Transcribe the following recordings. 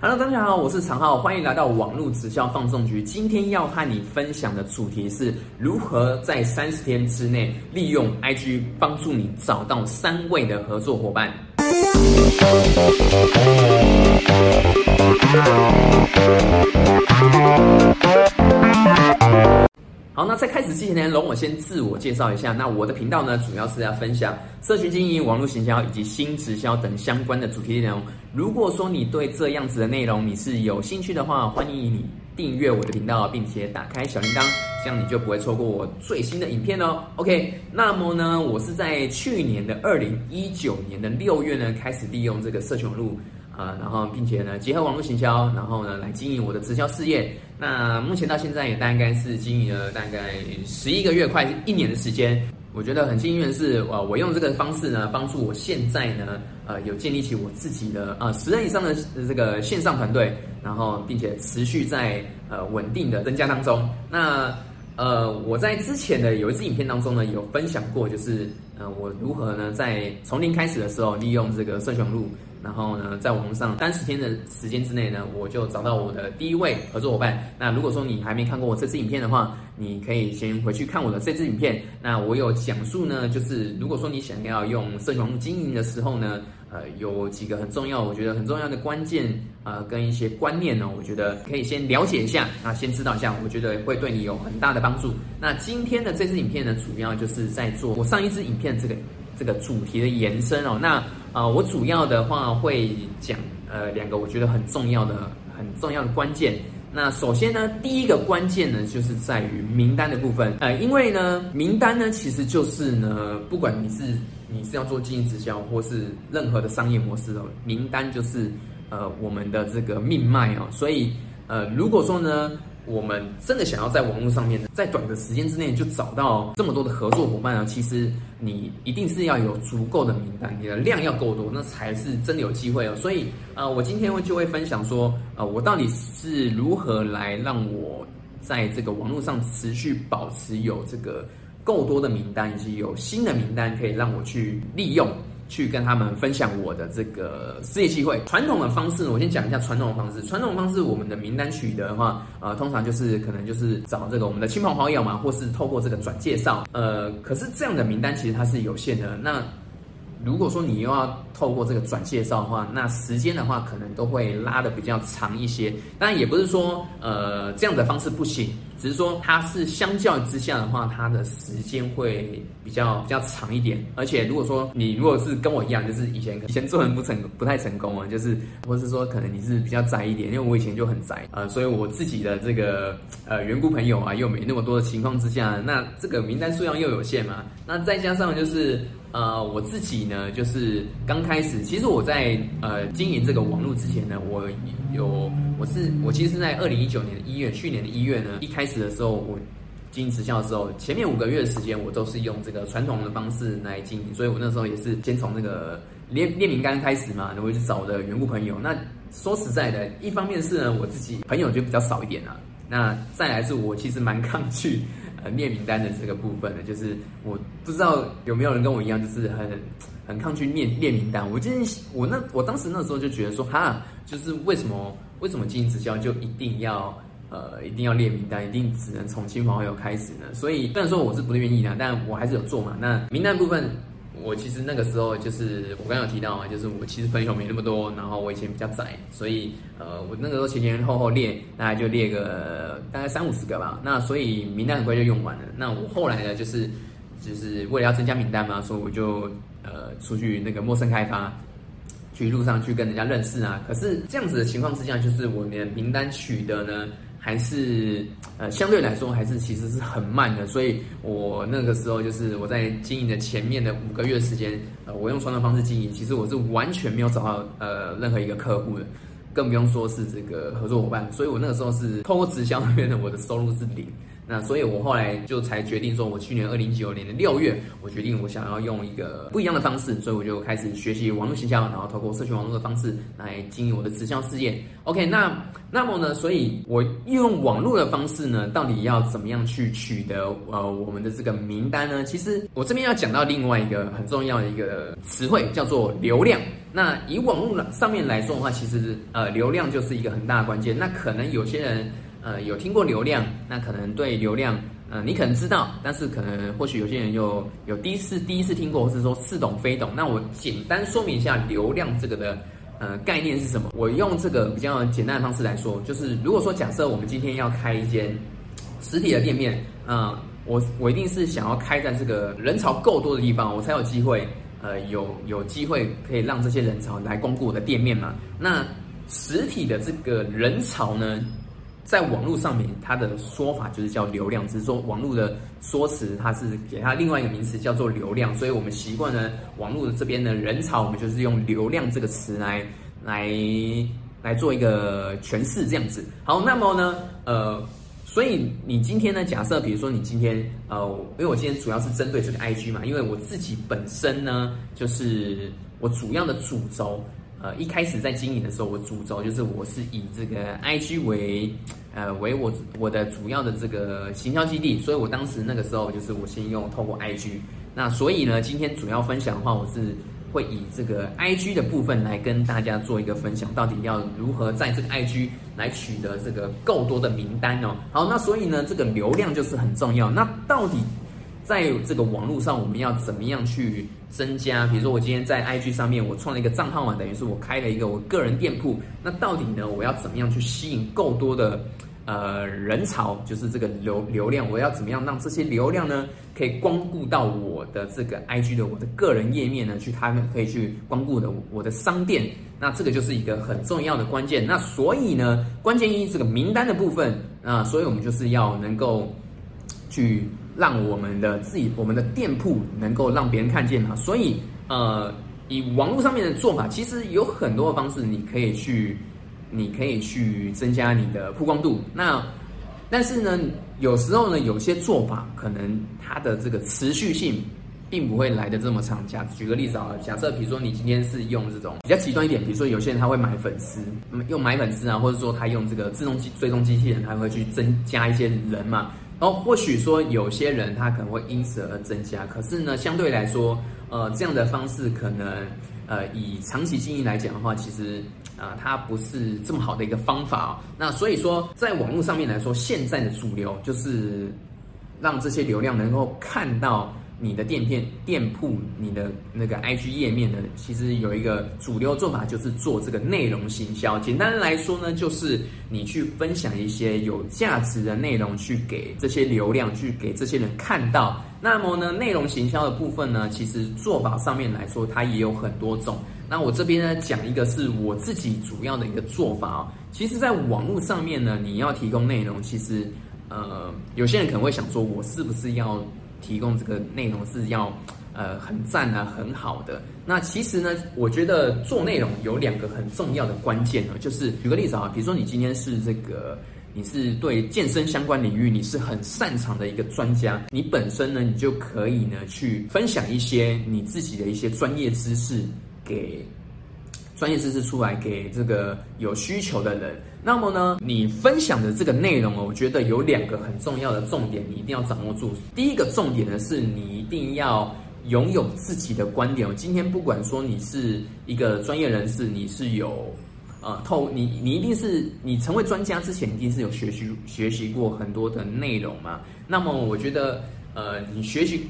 Hello，大家好，我是常浩，欢迎来到网络直销放送局。今天要和你分享的主题是如何在三十天之内利用 IG 帮助你找到三位的合作伙伴。好，那在开始之前呢，容我先自我介绍一下。那我的频道呢，主要是要分享社群经营、网络行销以及新直销等相关的主题内容。如果说你对这样子的内容你是有兴趣的话，欢迎你订阅我的频道，并且打开小铃铛，这样你就不会错过我最新的影片哦。OK，那么呢，我是在去年的二零一九年的六月呢，开始利用这个社群网络。啊，然后并且呢，结合网络行销，然后呢，来经营我的直销事业。那目前到现在也大概是经营了大概十一个月，快一年的时间。我觉得很幸运的是，呃，我用这个方式呢，帮助我现在呢，呃，有建立起我自己的呃十人以上的这个线上团队，然后并且持续在呃稳定的增加当中。那呃，我在之前的有一支影片当中呢，有分享过，就是呃，我如何呢，在从零开始的时候，利用这个社群网络。然后呢，在网上三十天的时间之内呢，我就找到我的第一位合作伙伴。那如果说你还没看过我这支影片的话，你可以先回去看我的这支影片。那我有讲述呢，就是如果说你想要用社群经营的时候呢，呃，有几个很重要，我觉得很重要的关键啊，跟一些观念呢，我觉得可以先了解一下，啊，先知道一下，我觉得会对你有很大的帮助。那今天的这支影片呢，主要就是在做我上一支影片这个这个主题的延伸哦。那啊，我主要的话会讲呃两个我觉得很重要的很重要的关键。那首先呢，第一个关键呢就是在于名单的部分。呃，因为呢，名单呢其实就是呢，不管你是你是要做经营直销或是任何的商业模式哦，名单就是呃我们的这个命脉哦。所以呃，如果说呢。我们真的想要在网络上面，在短的时间之内就找到这么多的合作伙伴呢？其实你一定是要有足够的名单，你的量要够多，那才是真的有机会哦。所以，呃，我今天会就会分享说，呃，我到底是如何来让我在这个网络上持续保持有这个够多的名单，以及有新的名单可以让我去利用。去跟他们分享我的这个事业机会。传统的方式，我先讲一下传统的方式。传统方式，我们的名单取得的话，呃，通常就是可能就是找这个我们的亲朋好友嘛，或是透过这个转介绍。呃，可是这样的名单其实它是有限的。那如果说你又要透过这个转介绍的话，那时间的话可能都会拉的比较长一些。当然也不是说呃这样的方式不行，只是说它是相较之下的话，它的时间会比较比较长一点。而且如果说你如果是跟我一样，就是以前以前做人不成不太成功啊，就是或是说可能你是比较宅一点，因为我以前就很宅呃，所以我自己的这个呃缘故朋友啊又没那么多的情况之下，那这个名单数量又有限嘛，那再加上就是。呃，我自己呢，就是刚开始，其实我在呃经营这个网络之前呢，我有我是我其实是在二零一九年的一月，去年的一月呢，一开始的时候，我经营直销的时候，前面五个月的时间，我都是用这个传统的方式来经营，所以我那时候也是先从那个列列名单开始嘛，然后就找的缘故朋友。那说实在的，一方面是呢，我自己朋友就比较少一点啊，那再来是我其实蛮抗拒。呃，列名单的这个部分呢，就是我不知道有没有人跟我一样，就是很很抗拒列列名单。我今天我那我当时那时候就觉得说，哈，就是为什么为什么经营直销就一定要呃一定要列名单，一定只能从亲朋好友开始呢？所以虽然说我是不愿意的，但我还是有做嘛。那名单部分。我其实那个时候就是我刚刚有提到啊，就是我其实朋友没那么多，然后我以前比较窄，所以呃我那个时候前前后后列大概就列个大概三五十个吧，那所以名单很快就用完了。那我后来呢就是就是为了要增加名单嘛，所以我就呃出去那个陌生开发，去路上去跟人家认识啊。可是这样子的情况之下，就是我的名单取得呢。还是呃相对来说还是其实是很慢的，所以我那个时候就是我在经营的前面的五个月时间，呃，我用传统方式经营，其实我是完全没有找到呃任何一个客户的，更不用说是这个合作伙伴，所以我那个时候是通过直销那边的，我的收入是零。那所以，我后来就才决定说，我去年二零一九年的六月，我决定我想要用一个不一样的方式，所以我就开始学习网络营销，然后透过社群网络的方式来经营我的直销事业。OK，那那么呢，所以我用网络的方式呢，到底要怎么样去取得呃我们的这个名单呢？其实我这边要讲到另外一个很重要的一个词汇，叫做流量。那以网络上面来说的话，其实呃流量就是一个很大的关键。那可能有些人呃有听过流量，那可能对流量呃你可能知道，但是可能或许有些人又有第一次第一次听过，或是说似懂非懂。那我简单说明一下流量这个的呃概念是什么。我用这个比较简单的方式来说，就是如果说假设我们今天要开一间实体的店面，嗯。我我一定是想要开在这个人潮够多的地方，我才有机会，呃，有有机会可以让这些人潮来光顾我的店面嘛。那实体的这个人潮呢，在网络上面，它的说法就是叫流量，只是说网络的说辞，它是给它另外一个名词叫做流量，所以我们习惯呢，网络的这边的人潮，我们就是用流量这个词来来来做一个诠释，这样子。好，那么呢，呃。所以你今天呢？假设比如说你今天呃，因为我今天主要是针对这个 IG 嘛，因为我自己本身呢，就是我主要的主轴，呃，一开始在经营的时候，我主轴就是我是以这个 IG 为呃为我我的主要的这个行销基地，所以我当时那个时候就是我先用透过 IG，那所以呢，今天主要分享的话，我是。会以这个 I G 的部分来跟大家做一个分享，到底要如何在这个 I G 来取得这个够多的名单哦。好，那所以呢，这个流量就是很重要。那到底在这个网络上，我们要怎么样去增加？比如说，我今天在 I G 上面，我创了一个账号嘛，等于是我开了一个我个人店铺。那到底呢，我要怎么样去吸引够多的？呃，人潮就是这个流流量，我要怎么样让这些流量呢，可以光顾到我的这个 IG 的我的个人页面呢？去他们可以去光顾的我的商店，那这个就是一个很重要的关键。那所以呢，关键一这个名单的部分啊，所以我们就是要能够去让我们的自己我们的店铺能够让别人看见嘛。所以呃，以网络上面的做法，其实有很多的方式，你可以去。你可以去增加你的曝光度，那但是呢，有时候呢，有些做法可能它的这个持续性并不会来的这么长。假举个例子啊，假设比如说你今天是用这种比较极端一点，比如说有些人他会买粉丝，用买粉丝啊，或者说他用这个自动机追踪机器人，他会去增加一些人嘛。然后或许说有些人他可能会因此而增加，可是呢，相对来说，呃，这样的方式可能。呃，以长期经营来讲的话，其实啊，它不是这么好的一个方法哦。那所以说，在网络上面来说，现在的主流就是让这些流量能够看到。你的店片、店铺、你的那个 IG 页面呢？其实有一个主流做法，就是做这个内容行销。简单来说呢，就是你去分享一些有价值的内容，去给这些流量，去给这些人看到。那么呢，内容行销的部分呢，其实做法上面来说，它也有很多种。那我这边呢，讲一个是我自己主要的一个做法哦。其实，在网络上面呢，你要提供内容，其实呃，有些人可能会想说，我是不是要？提供这个内容是要呃很赞啊很好的。那其实呢，我觉得做内容有两个很重要的关键呢，就是举个例子啊，比如说你今天是这个你是对健身相关领域你是很擅长的一个专家，你本身呢你就可以呢去分享一些你自己的一些专业知识给。专业知识出来给这个有需求的人，那么呢，你分享的这个内容哦，我觉得有两个很重要的重点，你一定要掌握住。第一个重点呢，是你一定要拥有自己的观点。今天不管说你是一个专业人士，你是有呃透，你你一定是你成为专家之前，一定是有学习学习过很多的内容嘛。那么我觉得呃，你学习。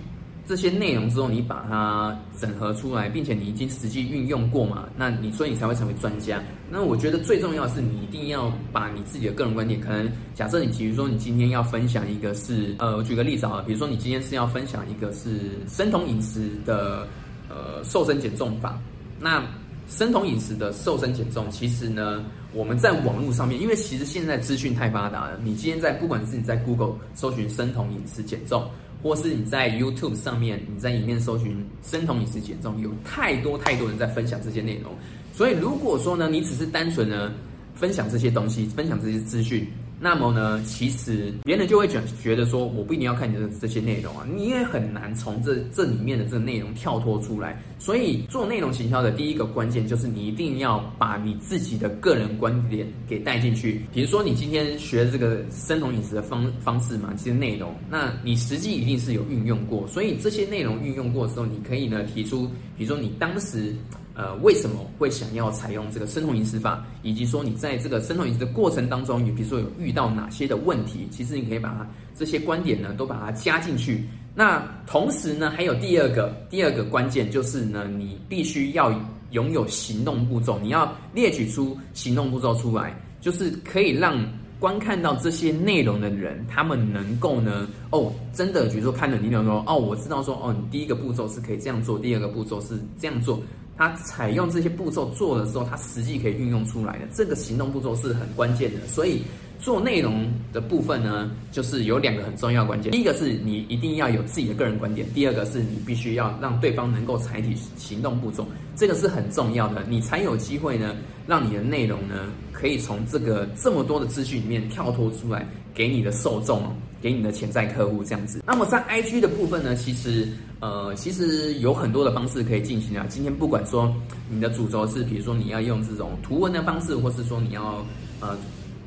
这些内容之后，你把它整合出来，并且你已经实际运用过嘛？那你所以你才会成为专家。那我觉得最重要的是，你一定要把你自己的个人观点，可能假设你比如说你今天要分享一个是，呃，我举个例子啊，比如说你今天是要分享一个是生酮饮食的呃瘦身减重法。那生酮饮食的瘦身减重，其实呢，我们在网络上面，因为其实现在资讯太发达了，你今天在不管是你在 Google 搜寻生酮饮食减重。或是你在 YouTube 上面，你在里面搜寻生酮饮食减重，有太多太多人在分享这些内容。所以如果说呢，你只是单纯呢分享这些东西，分享这些资讯。那么呢，其实别人就会觉觉得说，我不一定要看你的这些内容啊，你也很难从这这里面的这个内容跳脱出来。所以做内容行销的第一个关键就是你一定要把你自己的个人观点给带进去。比如说你今天学这个生酮饮食的方方式嘛，这些内容，那你实际一定是有运用过。所以这些内容运用过之后，你可以呢提出，比如说你当时。呃，为什么会想要采用这个生酮饮食法，以及说你在这个生酮饮食的过程当中，你比如说有遇到哪些的问题，其实你可以把它这些观点呢都把它加进去。那同时呢，还有第二个第二个关键就是呢，你必须要拥有行动步骤，你要列举出行动步骤出来，就是可以让。观看到这些内容的人，他们能够呢？哦，真的，比如说看了你内容，哦，我知道说，哦，你第一个步骤是可以这样做，第二个步骤是这样做。他采用这些步骤做的时候，他实际可以运用出来的这个行动步骤是很关键的。所以做内容的部分呢，就是有两个很重要关键。第一个是你一定要有自己的个人观点，第二个是你必须要让对方能够采取行动步骤，这个是很重要的，你才有机会呢，让你的内容呢可以从这个这么多的资讯里面跳脱出来，给你的受众，给你的潜在客户这样子。那么在 IG 的部分呢，其实。呃，其实有很多的方式可以进行啊。今天不管说你的主轴是，比如说你要用这种图文的方式，或是说你要呃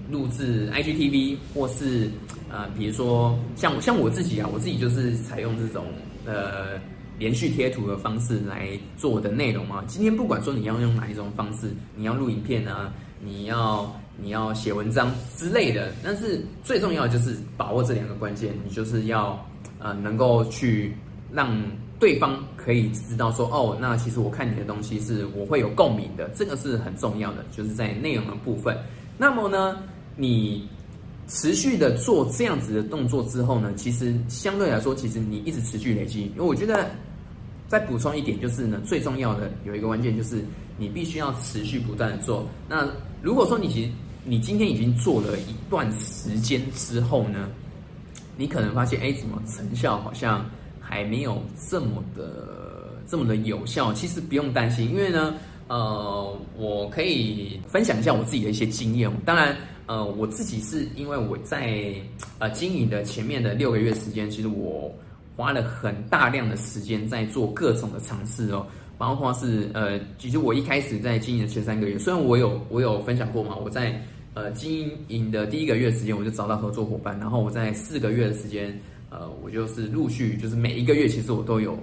录制 IGTV，或是呃比如说像像我自己啊，我自己就是采用这种呃连续贴图的方式来做的内容啊。今天不管说你要用哪一种方式，你要录影片啊，你要你要写文章之类的，但是最重要的就是把握这两个关键，你就是要呃能够去。让对方可以知道说，哦，那其实我看你的东西是我会有共鸣的，这个是很重要的，就是在内容的部分。那么呢，你持续的做这样子的动作之后呢，其实相对来说，其实你一直持续累积。因为我觉得再补充一点，就是呢，最重要的有一个关键就是你必须要持续不断的做。那如果说你其实你今天已经做了一段时间之后呢，你可能发现，哎，怎么成效好像。还没有这么的这么的有效，其实不用担心，因为呢，呃，我可以分享一下我自己的一些经验。当然，呃，我自己是因为我在呃经营的前面的六个月时间，其实我花了很大量的时间在做各种的尝试哦，包括是呃，其实我一开始在经营的前三个月，虽然我有我有分享过嘛，我在呃经营的第一个月时间我就找到合作伙伴，然后我在四个月的时间。呃，我就是陆续，就是每一个月，其实我都有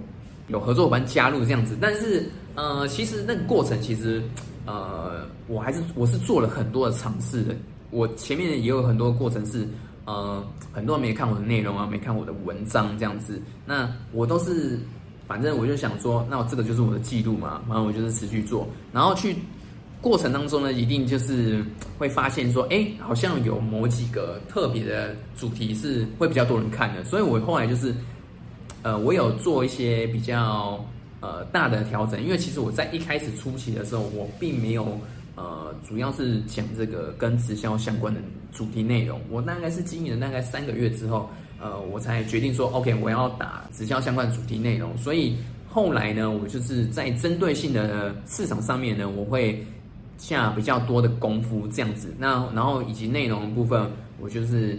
有合作伙伴加入这样子。但是，呃，其实那个过程，其实，呃，我还是我是做了很多的尝试的。我前面也有很多过程是，呃，很多人没看我的内容啊，没看我的文章这样子。那我都是，反正我就想说，那我这个就是我的记录嘛，然后我就是持续做，然后去。过程当中呢，一定就是会发现说，哎，好像有某几个特别的主题是会比较多人看的，所以我后来就是，呃，我有做一些比较呃大的调整，因为其实我在一开始初期的时候，我并没有呃，主要是讲这个跟直销相关的主题内容，我大概是经营了大概三个月之后，呃，我才决定说，OK，我要打直销相关主题内容，所以后来呢，我就是在针对性的市场上面呢，我会。下比较多的功夫这样子，那然后以及内容部分，我就是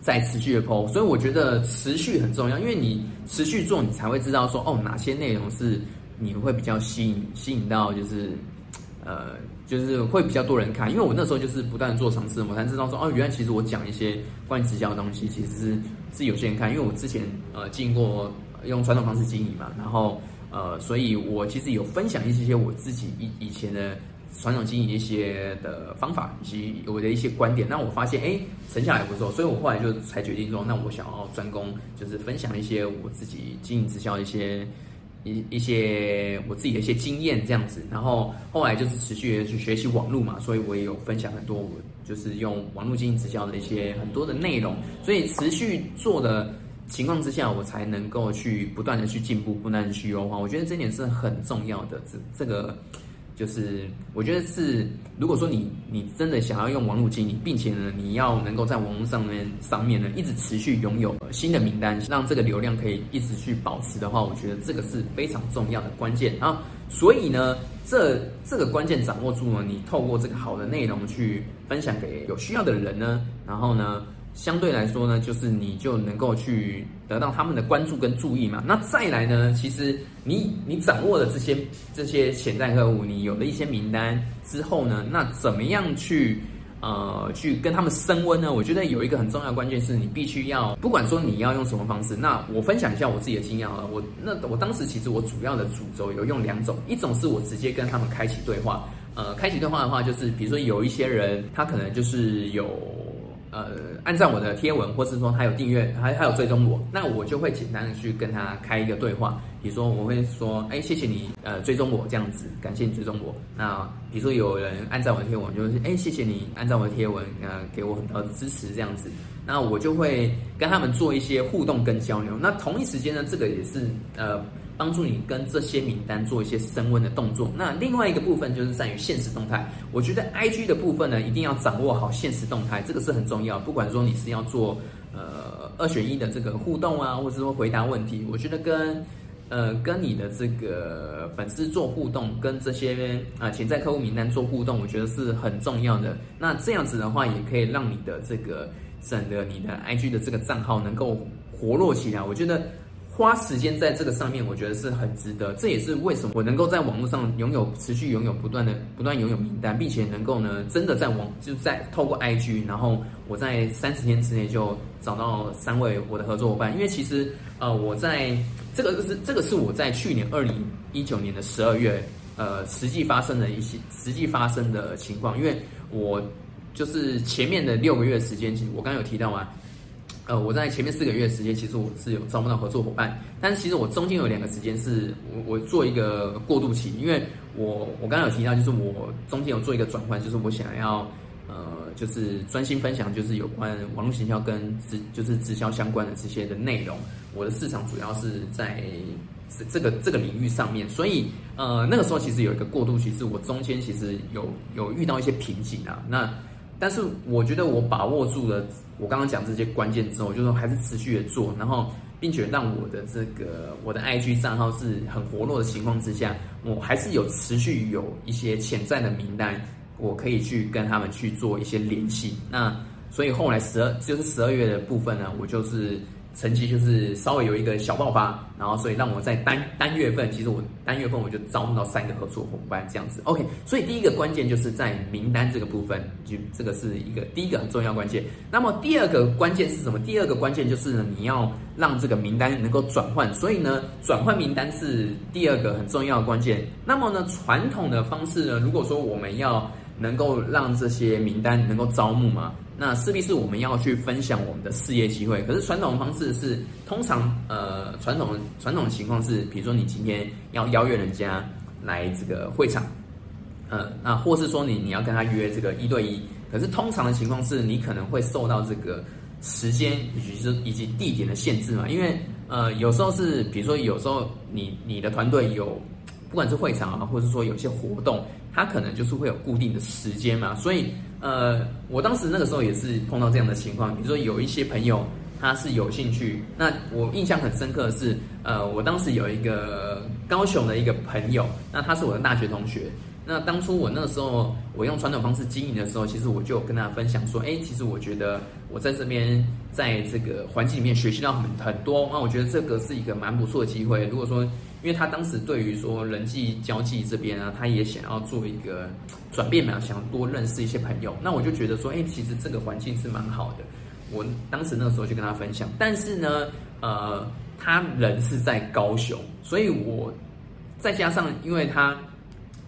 在持续的剖，所以我觉得持续很重要，因为你持续做，你才会知道说哦哪些内容是你会比较吸引吸引到，就是呃就是会比较多人看。因为我那时候就是不断做尝试，我才知道说哦原来其实我讲一些关于直销的东西，其实是是有些人看，因为我之前呃经过用传统方式经营嘛，然后呃所以我其实有分享一些我自己以以前的。传统经营一些的方法以及我的一些观点，那我发现哎成效还不错，所以我后来就才决定说，那我想要专攻，就是分享一些我自己经营直销一些一一些我自己的一些经验这样子。然后后来就是持续去学习网络嘛，所以我也有分享很多我就是用网络经营直销的一些很多的内容。所以持续做的情况之下，我才能够去不断的去进步，不断的去优化。我觉得这点是很重要的，这这个。就是我觉得是，如果说你你真的想要用网络经营，并且呢，你要能够在网络上面上面呢一直持续拥有新的名单，让这个流量可以一直去保持的话，我觉得这个是非常重要的关键啊。所以呢，这这个关键掌握住了，你透过这个好的内容去分享给有需要的人呢，然后呢。相对来说呢，就是你就能够去得到他们的关注跟注意嘛。那再来呢，其实你你掌握了这些这些潜在客户，你有了一些名单之后呢，那怎么样去呃，去跟他们升温呢？我觉得有一个很重要的关键是你必须要，不管说你要用什么方式。那我分享一下我自己的经验啊，我那我当时其实我主要的主轴有用两种，一种是我直接跟他们开启对话，呃，开启对话的话，就是比如说有一些人他可能就是有。呃，按照我的贴文，或是说他有订阅，还还有追踪我，那我就会简单的去跟他开一个对话。比如说，我会说，哎，谢谢你，呃，追踪我这样子，感谢你追踪我。那比如说有人按照我的贴文，就是，哎，谢谢你按照我的贴文，呃，给我很多的支持这样子。那我就会跟他们做一些互动跟交流。那同一时间呢，这个也是呃。帮助你跟这些名单做一些升温的动作。那另外一个部分就是在于现实动态。我觉得 I G 的部分呢，一定要掌握好现实动态，这个是很重要。不管说你是要做呃二选一的这个互动啊，或者说回答问题，我觉得跟呃跟你的这个粉丝做互动，跟这些啊潜在客户名单做互动，我觉得是很重要的。那这样子的话，也可以让你的这个整个你的 I G 的这个账号能够活络起来。我觉得。花时间在这个上面，我觉得是很值得。这也是为什么我能够在网络上拥有持续拥有不断的不断拥有名单，并且能够呢，真的在网就在透过 IG，然后我在三十天之内就找到三位我的合作伙伴。因为其实呃，我在这个是这个是我在去年二零一九年的十二月呃实际发生的一些实际发生的情况。因为我就是前面的六个月时间，其实我刚有提到啊。呃，我在前面四个月时间，其实我是有招募到合作伙伴，但是其实我中间有两个时间是我我做一个过渡期，因为我我刚刚有提到，就是我中间有做一个转换，就是我想要呃，就是专心分享，就是有关网络行销跟直就是直销相关的这些的内容。我的市场主要是在这这个这个领域上面，所以呃那个时候其实有一个过渡期，是我中间其实有有遇到一些瓶颈啊，那。但是我觉得我把握住了我刚刚讲这些关键之后，就是还是持续的做，然后并且让我的这个我的 IG 账号是很活络的情况之下，我还是有持续有一些潜在的名单，我可以去跟他们去做一些联系。那所以后来十二就是十二月的部分呢，我就是。成绩就是稍微有一个小爆发，然后所以让我在单单月份，其实我单月份我就招募到三个合作伙伴这样子。OK，所以第一个关键就是在名单这个部分，就这个是一个第一个很重要关键。那么第二个关键是什么？第二个关键就是呢，你要让这个名单能够转换。所以呢，转换名单是第二个很重要的关键。那么呢，传统的方式呢，如果说我们要能够让这些名单能够招募嘛？那势必是我们要去分享我们的事业机会。可是传统的方式是，通常呃传统传统的情况是，比如说你今天要邀约人家来这个会场，呃，那或是说你你要跟他约这个一对一。可是通常的情况是你可能会受到这个时间以及以及地点的限制嘛？因为呃有时候是，比如说有时候你你的团队有不管是会场啊，或者说有些活动，它可能就是会有固定的时间嘛，所以。呃，我当时那个时候也是碰到这样的情况，比如说有一些朋友他是有兴趣，那我印象很深刻的是，呃，我当时有一个高雄的一个朋友，那他是我的大学同学，那当初我那个时候我用传统方式经营的时候，其实我就跟他分享说，哎，其实我觉得我在这边在这个环境里面学习到很很多，那我觉得这个是一个蛮不错的机会，如果说。因为他当时对于说人际交际这边啊，他也想要做一个转变嘛，想多认识一些朋友。那我就觉得说，哎，其实这个环境是蛮好的。我当时那个时候就跟他分享，但是呢，呃，他人是在高雄，所以我再加上因为他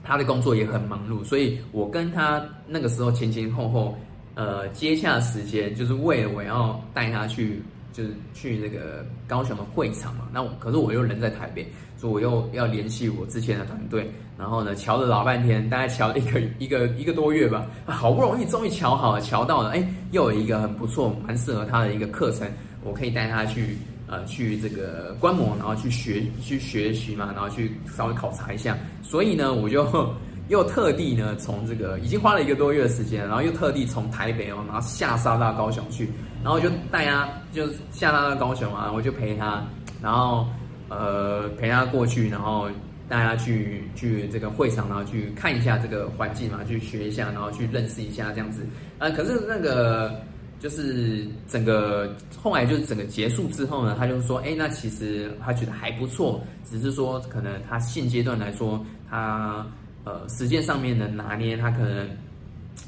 他的工作也很忙碌，所以我跟他那个时候前前后后呃接洽时间，就是为了我要带他去。就是去那个高雄的会场嘛，那我可是我又人在台北，所以我又要联系我之前的团队，然后呢，瞧了老半天，大概瞧了一个一个一个多月吧，好不容易终于瞧好了，瞧到了，哎，又有一个很不错、蛮适合他的一个课程，我可以带他去呃去这个观摩，然后去学去学习嘛，然后去稍微考察一下，所以呢，我就又特地呢从这个已经花了一个多月的时间，然后又特地从台北哦，然后下杀到高雄去。然后就带他，就下他到高雄啊，我就陪他，然后呃陪他过去，然后带他去去这个会场，然后去看一下这个环境嘛，去学一下，然后去认识一下这样子。呃，可是那个就是整个后来就是整个结束之后呢，他就说，哎，那其实他觉得还不错，只是说可能他现阶段来说，他呃时间上面的拿捏，他可能。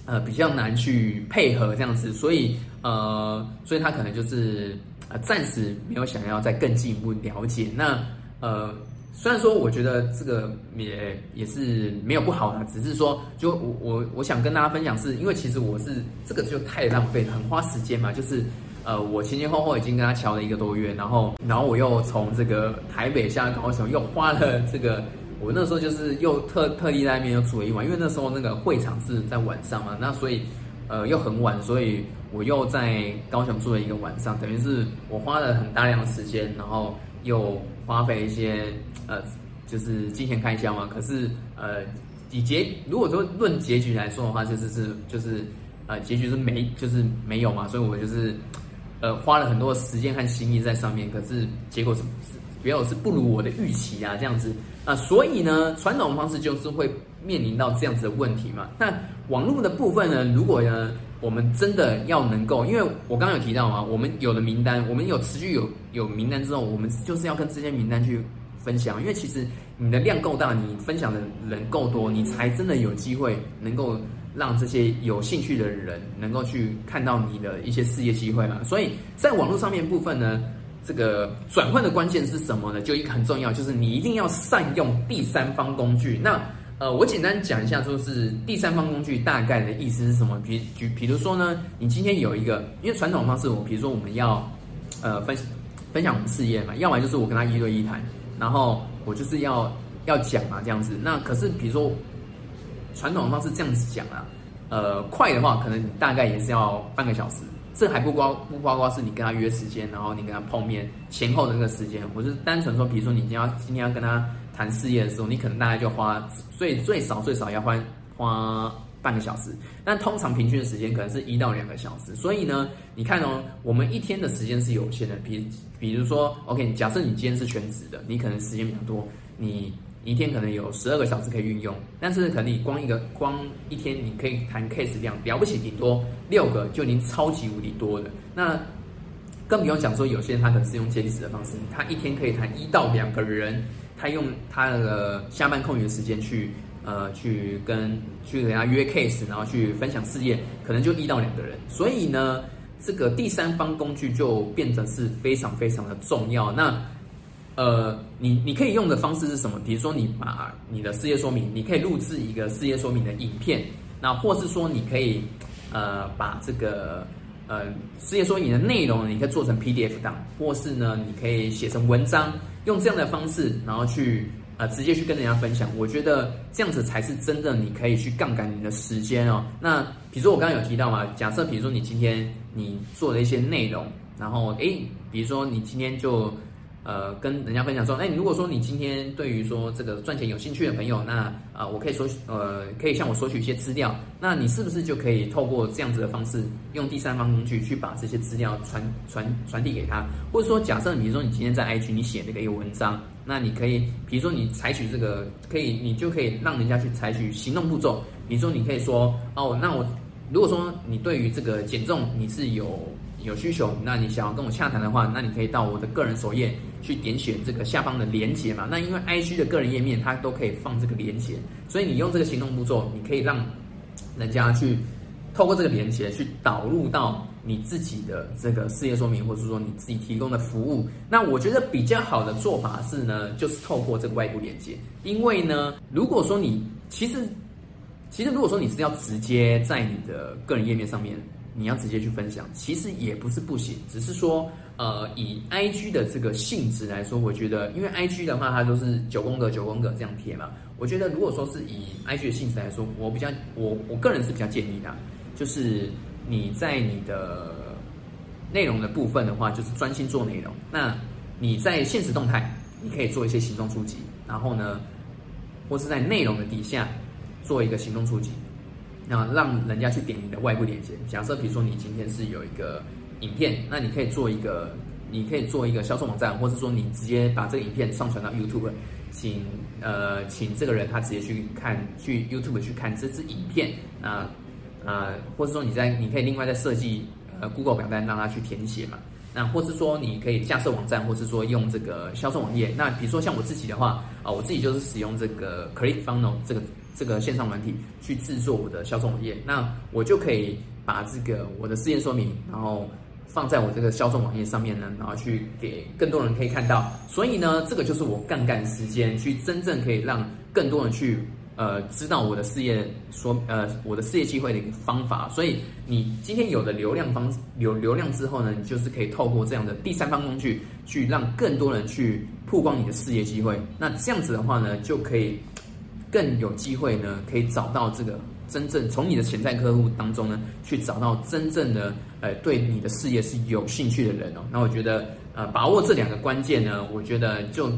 呃比较难去配合这样子，所以呃，所以他可能就是呃暂时没有想要再更进一步了解。那呃，虽然说我觉得这个也也是没有不好的，只是说就我我我想跟大家分享是，因为其实我是这个就太浪费了，很花时间嘛，就是。呃，我前前后后已经跟他瞧了一个多月，然后，然后我又从这个台北下高雄，又花了这个，我那时候就是又特特地在那边又住了一晚，因为那时候那个会场是在晚上嘛，那所以，呃，又很晚，所以我又在高雄住了一个晚上，等于是我花了很大量的时间，然后又花费一些呃，就是金钱开销嘛。可是，呃，以结如果说论结局来说的话，就是是就是呃，结局是没就是没有嘛，所以我就是。呃，花了很多时间和心意在上面，可是结果是是没有是不如我的预期啊，这样子啊，所以呢，传统方式就是会面临到这样子的问题嘛。那网络的部分呢，如果呢，我们真的要能够，因为我刚刚有提到嘛，我们有了名单，我们有持续有有名单之后，我们就是要跟这些名单去分享，因为其实你的量够大，你分享的人够多，你才真的有机会能够。让这些有兴趣的人能够去看到你的一些事业机会嘛，所以在网络上面部分呢，这个转换的关键是什么呢？就一个很重要，就是你一定要善用第三方工具。那呃，我简单讲一下，就是第三方工具大概的意思是什么？比举，比如说呢，你今天有一个，因为传统方式，我比如说我们要呃分分享我们事业嘛，要么就是我跟他一对一谈，然后我就是要要讲嘛这样子。那可是比如说。传统的方式这样子讲啊，呃，快的话可能大概也是要半个小时，这还不包不包括是你跟他约时间，然后你跟他碰面前后的那个时间。我是单纯说，比如说你今天要今天要跟他谈事业的时候，你可能大概就花最最少最少要花花半个小时，但通常平均的时间可能是一到两个小时。所以呢，你看哦，我们一天的时间是有限的，比比如说，OK，假设你今天是全职的，你可能时间比较多，你。一天可能有十二个小时可以运用，但是可能你光一个光一天你可以谈 case 量了不起顶多六个就已经超级无敌多了。那更不用讲说有些人他可能是用兼职的方式，他一天可以谈一到两个人，他用他的下班空余的时间去呃去跟去给他约 case，然后去分享事业，可能就一到两个人。所以呢，这个第三方工具就变得是非常非常的重要。那呃，你你可以用的方式是什么？比如说，你把你的事业说明，你可以录制一个事业说明的影片，那或是说，你可以呃把这个呃事业说明的内容，你可以做成 PDF 档，或是呢，你可以写成文章，用这样的方式，然后去呃直接去跟人家分享。我觉得这样子才是真的你可以去杠杆你的时间哦。那比如说我刚刚有提到嘛，假设比如说你今天你做了一些内容，然后诶，比如说你今天就。呃，跟人家分享说，哎，如果说你今天对于说这个赚钱有兴趣的朋友，那啊，我可以索呃，可以向我索取一些资料，那你是不是就可以透过这样子的方式，用第三方工具去把这些资料传传传递给他？或者说，假设比如说你今天在 IG 你写那个一个文章，那你可以，比如说你采取这个，可以，你就可以让人家去采取行动步骤。比如说，你可以说，哦，那我如果说你对于这个减重你是有有需求，那你想要跟我洽谈的话，那你可以到我的个人首页。去点选这个下方的连接嘛？那因为 IG 的个人页面它都可以放这个连接，所以你用这个行动步骤，你可以让人家去透过这个连接去导入到你自己的这个事业说明，或者说你自己提供的服务。那我觉得比较好的做法是呢，就是透过这个外部连接，因为呢，如果说你其实其实如果说你是要直接在你的个人页面上面。你要直接去分享，其实也不是不行，只是说，呃，以 I G 的这个性质来说，我觉得，因为 I G 的话，它都是九宫格九宫格这样贴嘛。我觉得，如果说是以 I G 的性质来说，我比较，我我个人是比较建议的，就是你在你的内容的部分的话，就是专心做内容。那你在现实动态，你可以做一些行动出击，然后呢，或是在内容的底下做一个行动出击。那让人家去点你的外部链接。假设比如说你今天是有一个影片，那你可以做一个，你可以做一个销售网站，或是说你直接把这个影片上传到 YouTube，请呃请这个人他直接去看，去 YouTube 去看这支影片那啊，或是说你在你可以另外再设计呃 Google 表单让他去填写嘛。那或是说你可以架设网站，或是说用这个销售网页。那比如说像我自己的话啊，我自己就是使用这个 Click Funnel 这个这个线上软体去制作我的销售网页，那我就可以把这个我的事业说明，然后放在我这个销售网页上面呢，然后去给更多人可以看到。所以呢，这个就是我杠杆时间去真正可以让更多人去呃知道我的事业说呃我的事业机会的一个方法。所以你今天有了流量方流流量之后呢，你就是可以透过这样的第三方工具去让更多人去曝光你的事业机会。那这样子的话呢，就可以。更有机会呢，可以找到这个真正从你的潜在客户当中呢，去找到真正的呃对你的事业是有兴趣的人哦。那我觉得呃把握这两个关键呢，我觉得就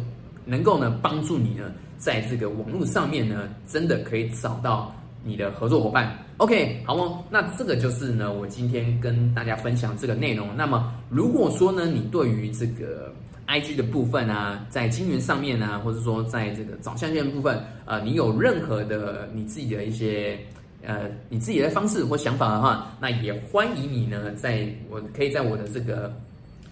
能够呢帮助你呢在这个网络上面呢，真的可以找到你的合作伙伴。OK，好哦，那这个就是呢我今天跟大家分享这个内容。那么如果说呢你对于这个 I G 的部分啊，在金源上面啊，或者说在这个找相线部分，呃，你有任何的你自己的一些呃你自己的方式或想法的话，那也欢迎你呢，在我可以在我的这个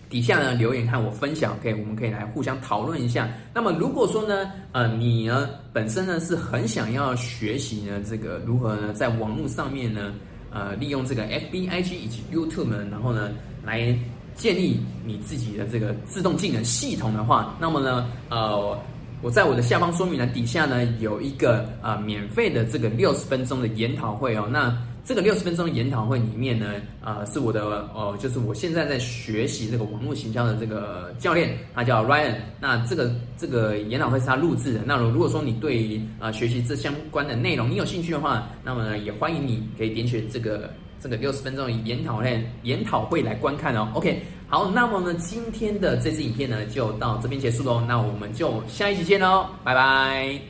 底下呢留言和我分享，OK，我们可以来互相讨论一下。那么如果说呢，呃，你呢本身呢是很想要学习呢这个如何呢在网络上面呢，呃，利用这个 F B I G 以及 YouTube 呢，然后呢来。建立你自己的这个自动技能系统的话，那么呢，呃，我在我的下方说明栏底下呢有一个呃免费的这个六十分钟的研讨会哦。那这个六十分钟研讨会里面呢，呃，是我的哦，就是我现在在学习这个网络行销的这个教练，他叫 Ryan。那这个这个研讨会是他录制的。那如果说你对于啊学习这相关的内容你有兴趣的话，那么呢也欢迎你可以点选这个。这个六十分钟以研讨会研讨会来观看哦。Ok 好那么呢今天的这支影片呢就到这边结束喽。那我们就下一集见喽拜拜。